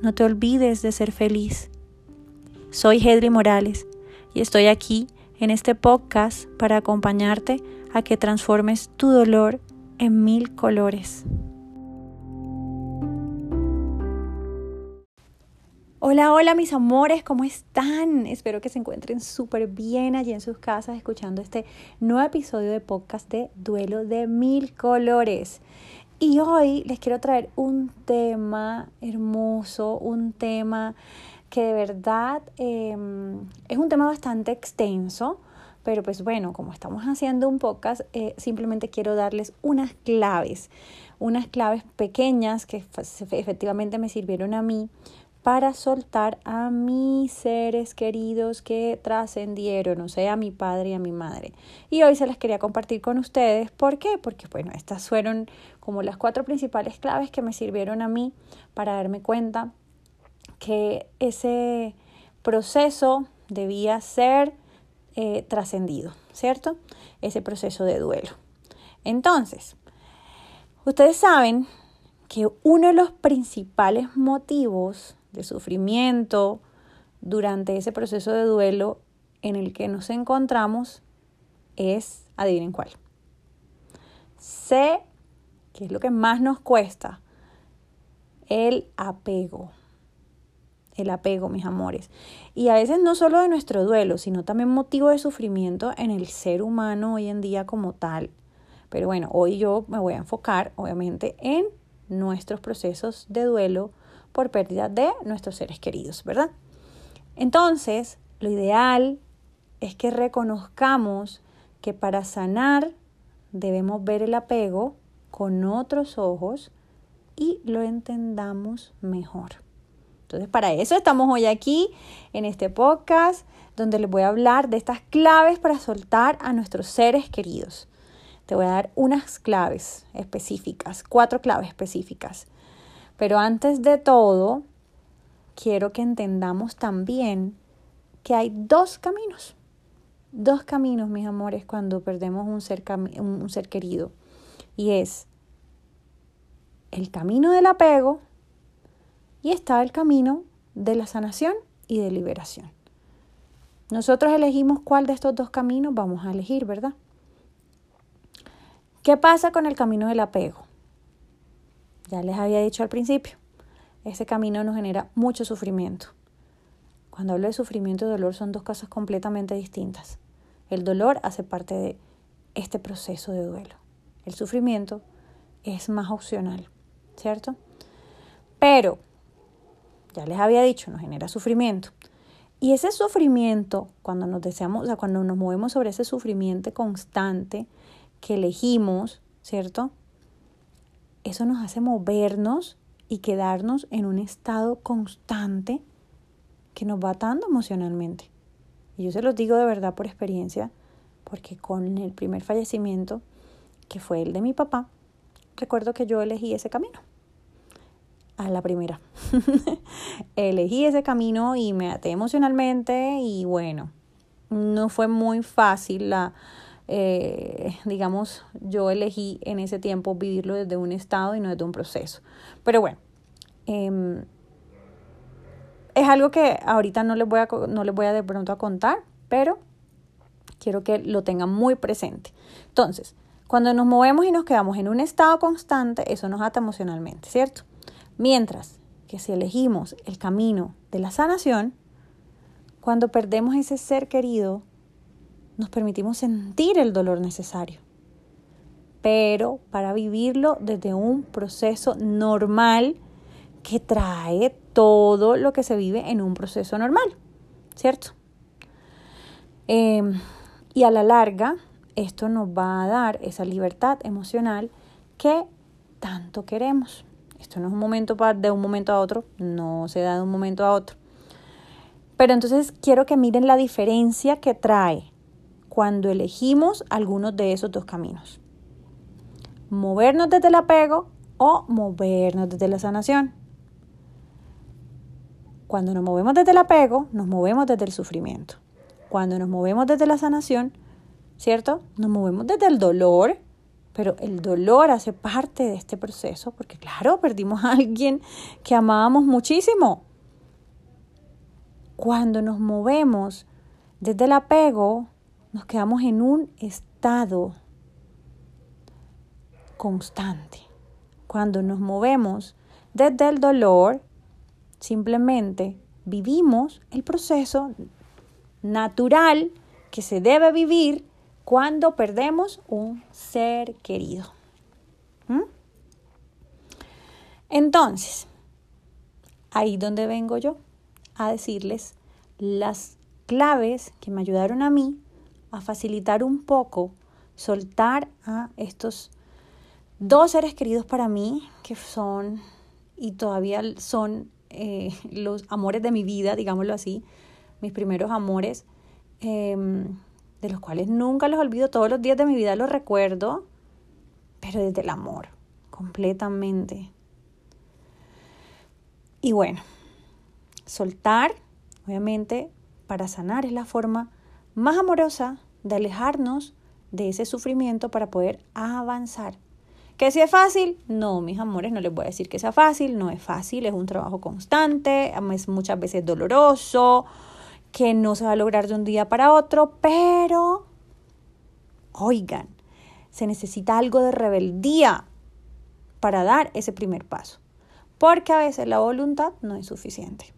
No te olvides de ser feliz. Soy Hedri Morales y estoy aquí en este podcast para acompañarte a que transformes tu dolor en mil colores. Hola, hola mis amores, ¿cómo están? Espero que se encuentren súper bien allí en sus casas escuchando este nuevo episodio de podcast de Duelo de Mil Colores. Y hoy les quiero traer un tema hermoso, un tema que de verdad em, es un tema bastante extenso, pero pues bueno, como estamos haciendo un podcast, eh, simplemente quiero darles unas claves, unas claves pequeñas que efectivamente me sirvieron a mí para soltar a mis seres queridos que trascendieron, o sea, a mi padre y a mi madre. Y hoy se las quería compartir con ustedes. ¿Por qué? Porque, bueno, estas fueron como las cuatro principales claves que me sirvieron a mí para darme cuenta que ese proceso debía ser eh, trascendido, ¿cierto? Ese proceso de duelo. Entonces, ustedes saben que uno de los principales motivos sufrimiento durante ese proceso de duelo en el que nos encontramos es, adivinen cuál. Sé que es lo que más nos cuesta, el apego. El apego, mis amores. Y a veces no solo de nuestro duelo, sino también motivo de sufrimiento en el ser humano hoy en día como tal. Pero bueno, hoy yo me voy a enfocar, obviamente, en nuestros procesos de duelo por pérdida de nuestros seres queridos, ¿verdad? Entonces, lo ideal es que reconozcamos que para sanar debemos ver el apego con otros ojos y lo entendamos mejor. Entonces, para eso estamos hoy aquí en este podcast donde les voy a hablar de estas claves para soltar a nuestros seres queridos. Te voy a dar unas claves específicas, cuatro claves específicas pero antes de todo, quiero que entendamos también que hay dos caminos. Dos caminos, mis amores, cuando perdemos un ser, un ser querido. Y es el camino del apego y está el camino de la sanación y de liberación. Nosotros elegimos cuál de estos dos caminos vamos a elegir, ¿verdad? ¿Qué pasa con el camino del apego? Ya les había dicho al principio, ese camino nos genera mucho sufrimiento. Cuando hablo de sufrimiento y dolor son dos cosas completamente distintas. El dolor hace parte de este proceso de duelo. El sufrimiento es más opcional, ¿cierto? Pero, ya les había dicho, nos genera sufrimiento. Y ese sufrimiento, cuando nos deseamos, o sea, cuando nos movemos sobre ese sufrimiento constante que elegimos, ¿cierto? Eso nos hace movernos y quedarnos en un estado constante que nos va atando emocionalmente. Y yo se los digo de verdad por experiencia, porque con el primer fallecimiento, que fue el de mi papá, recuerdo que yo elegí ese camino. A la primera. elegí ese camino y me até emocionalmente y bueno, no fue muy fácil la, eh, digamos, yo elegí en ese tiempo vivirlo desde un estado y no desde un proceso. Pero bueno, em, es algo que ahorita no les voy a, no les voy a de pronto a contar, pero quiero que lo tengan muy presente. Entonces, cuando nos movemos y nos quedamos en un estado constante, eso nos ata emocionalmente, ¿cierto? Mientras que si elegimos el camino de la sanación, Cuando perdemos ese ser querido, nos permitimos sentir el dolor necesario, pero para vivirlo desde un proceso normal que trae todo lo que se vive en un proceso normal, ¿cierto? Em, y a la larga, esto nos va a dar esa libertad emocional que tanto queremos. Esto no es un momento de un momento a otro, no se da de un momento a otro. Pero entonces quiero que miren la diferencia que trae cuando elegimos algunos de esos dos caminos. Movernos desde el apego o movernos desde la sanación. Cuando nos movemos desde el apego, nos movemos desde el sufrimiento. Cuando nos movemos desde la sanación, ¿cierto? Nos movemos desde el dolor, pero el dolor hace parte de este proceso porque, claro, perdimos a alguien que amábamos muchísimo. Cuando nos movemos desde el apego, nos quedamos en un estado constante. Cuando nos movemos desde el dolor, simplemente vivimos el proceso natural que se debe vivir cuando perdemos un ser querido. ¿Mm? Entonces, ahí donde vengo yo a decirles las claves que me ayudaron a mí a facilitar un poco soltar a estos dos seres queridos para mí que son y todavía son eh, los amores de mi vida, digámoslo así, mis primeros amores, em, de los cuales nunca los olvido, todos los días de mi vida los recuerdo, pero desde el amor, completamente. Y bueno, Soltar, obviamente, para sanar es la forma más amorosa de alejarnos de ese sufrimiento para poder avanzar. ¿Que si es fácil? No, mis amores, no les voy a decir que sea fácil, no es fácil, es un trabajo constante, es muchas veces doloroso, que no se va a lograr de un día para otro, pero, oigan, se necesita algo de rebeldía para dar ese primer paso, porque a veces la voluntad no es suficiente.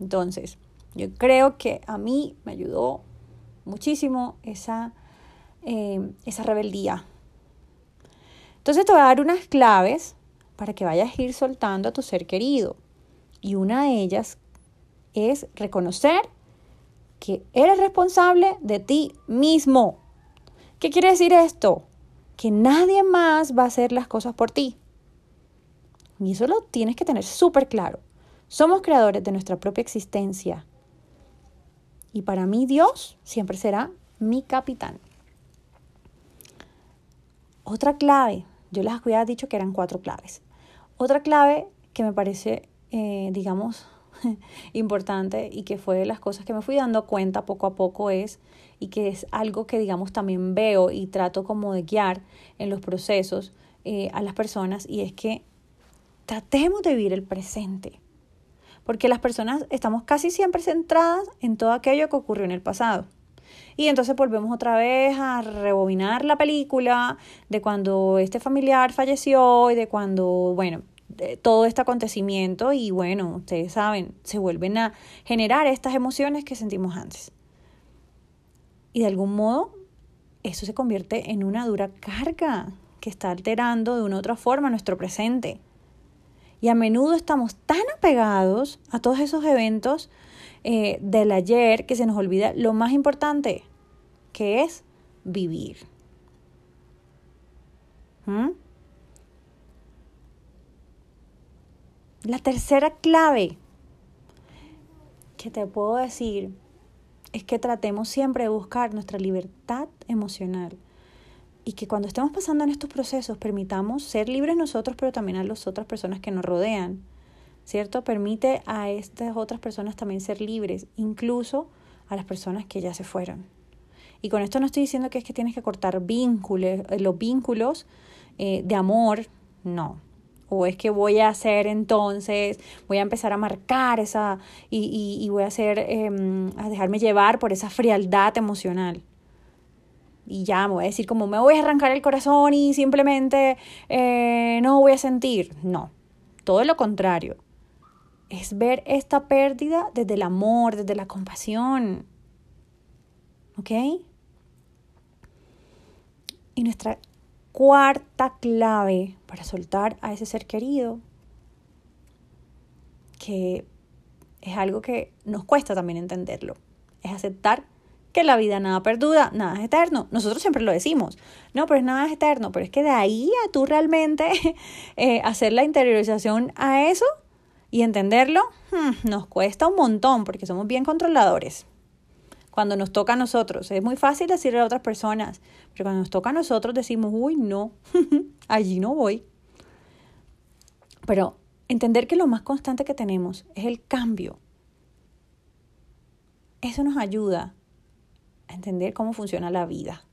Entonces, yo creo que a mí me ayudó muchísimo esa, eh, esa rebeldía. Entonces te voy a dar unas claves para que vayas a ir soltando a tu ser querido. Y una de ellas es reconocer que eres responsable de ti mismo. ¿Qué quiere decir esto? Que nadie más va a hacer las cosas por ti. Y eso lo tienes que tener súper claro. Somos creadores de nuestra propia existencia. Y para mí Dios siempre será mi capitán. Otra clave, yo les había dicho que eran cuatro claves. Otra clave que me parece, eh, digamos, importante y que fue de las cosas que me fui dando cuenta poco a poco es, y que es algo que, digamos, también veo y trato como de guiar en los procesos eh, a las personas, y es que tratemos de vivir el presente porque las personas estamos casi siempre centradas en todo aquello que ocurrió en el pasado. Y entonces volvemos otra vez a rebobinar la película de cuando este familiar falleció y de cuando, bueno, todo este acontecimiento y bueno, ustedes saben, se vuelven a generar estas emociones que sentimos antes. Y de algún modo, eso se convierte en una dura carga que está alterando de una u otra forma nuestro presente. Y a menudo estamos tan apegados a todos esos eventos eh, del ayer que se nos olvida lo más importante, que es vivir. ¿Mm? La tercera clave que te puedo decir es que tratemos siempre de buscar nuestra libertad emocional y que cuando estemos pasando en estos procesos permitamos ser libres nosotros, pero también a las otras personas que nos rodean, ¿cierto? Permite a estas otras personas también ser libres, incluso a las personas que ya se fueron. Y con esto no estoy diciendo que es que tienes que cortar vínculos, eh, los vínculos eh, de amor, no. O es que voy a hacer entonces, voy a empezar a marcar esa y, y, voy a hacer, em, a dejarme llevar por esa frialdad emocional y ya me voy a decir como me voy a arrancar el corazón y simplemente eh, no voy a sentir. No, todo lo contrario. es ver esta pérdida desde el amor, desde la compasión. ¿Ok? Y nuestra cuarta clave para soltar a ese ser querido, que es algo que nos cuesta también entenderlo, es aceptar que la vida nada perdura, nada es eterno. Nosotros siempre lo decimos, no, pero nada es eterno, pero es que de ahí a tú realmente eh, hacer la interiorización a eso y entenderlo, hmm, nos cuesta un montón porque somos bien controladores. Cuando nos toca a nosotros, es muy fácil decirle a otras personas, pero cuando nos toca a nosotros decimos, uy, no, allí no voy. Pero entender que lo más constante que tenemos es el cambio. Eso nos ayuda entender cómo funciona la vida.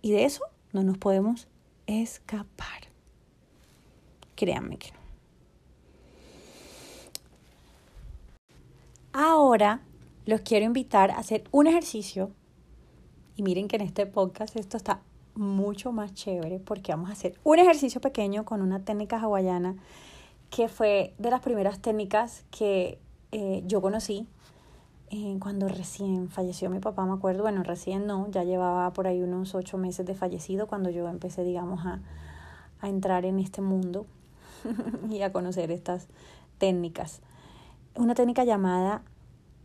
Y de eso no nos podemos escapar. Créanme que no. Ahora los quiero invitar a hacer un ejercicio. Y miren que en este podcast esto está mucho más chévere porque vamos a hacer un ejercicio pequeño con una técnica hawaiana que fue de las primeras técnicas que eh, yo conocí eh, cuando recién falleció mi papá, me acuerdo, bueno, recién no, ya llevaba por ahí unos ocho meses de fallecido cuando yo empecé, digamos, a, a entrar en este mundo y a conocer estas técnicas. Una técnica llamada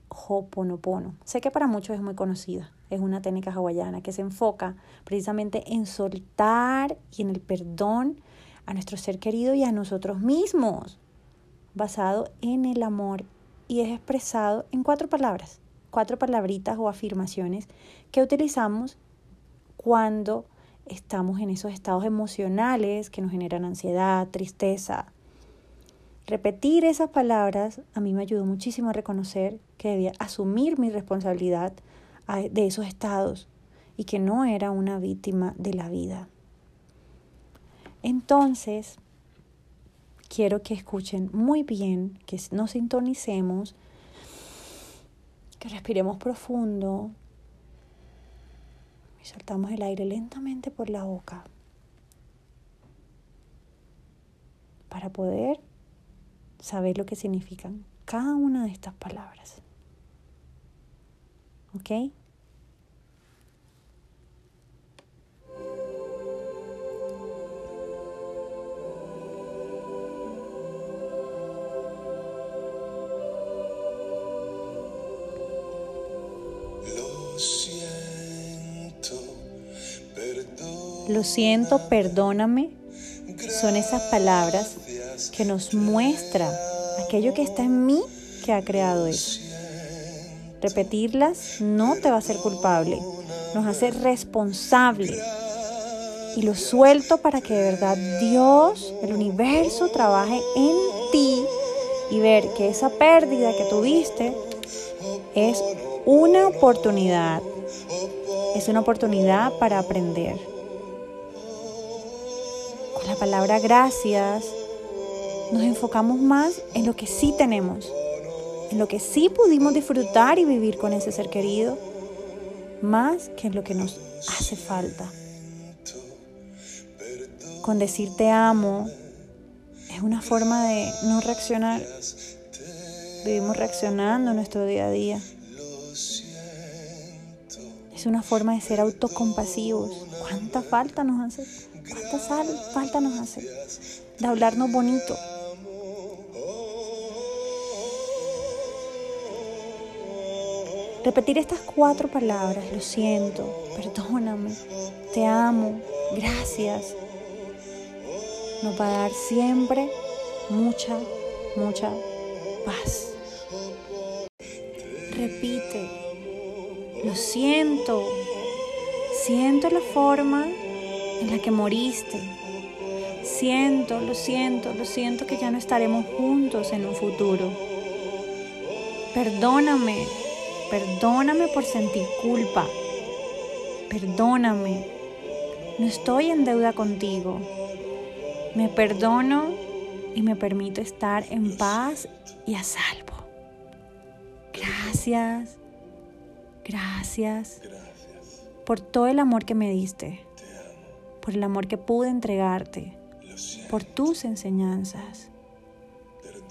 Ho'oponopono. Sé que para muchos es muy conocida. Es una técnica hawaiana que se enfoca precisamente en soltar y en el perdón a nuestro ser querido y a nosotros mismos, basado en el amor y es expresado en cuatro palabras, cuatro palabritas o afirmaciones que utilizamos cuando estamos en esos estados emocionales que nos generan ansiedad, tristeza. Repetir esas palabras a mí me ayudó muchísimo a reconocer que debía asumir mi responsabilidad de esos estados y que no era una víctima de la vida. Entonces, quiero que escuchen muy bien, que nos sintonicemos, que respiremos profundo y soltamos el aire lentamente por la boca para poder saber lo que significan cada una de estas palabras. ¿Ok? Siento, perdóname, son esas palabras que nos muestra aquello que está en mí que ha creado eso. Repetirlas no te va a hacer culpable, nos hace responsable. Y lo suelto para que de verdad Dios, el universo, trabaje en ti y ver que esa pérdida que tuviste es una oportunidad. Es una oportunidad para aprender palabra gracias, nos enfocamos más en lo que sí tenemos, en lo que sí pudimos disfrutar y vivir con ese ser querido, más que en lo que nos hace falta. Con decir te amo es una forma de no reaccionar. Vivimos reaccionando en nuestro día a día. Es una forma de ser autocompasivos. ¿Cuánta falta nos hace? ¿Cuánta sal, falta nos hace de hablarnos bonito? Repetir estas cuatro palabras, lo siento, perdóname, te amo, gracias, nos va a dar siempre mucha, mucha paz. Repite, lo siento, siento la forma en la que moriste. Siento, lo siento, lo siento que ya no estaremos juntos en un futuro. Perdóname, perdóname por sentir culpa. Perdóname. No estoy en deuda contigo. Me perdono y me permito estar en paz y a salvo. Gracias, gracias por todo el amor que me diste por el amor que pude entregarte, por tus enseñanzas.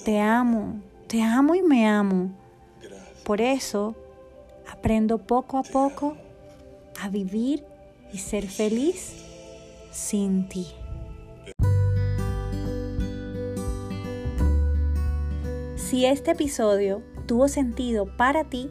Te amo, te amo y me amo. Por eso aprendo poco a poco a vivir y ser feliz sin ti. Si este episodio tuvo sentido para ti,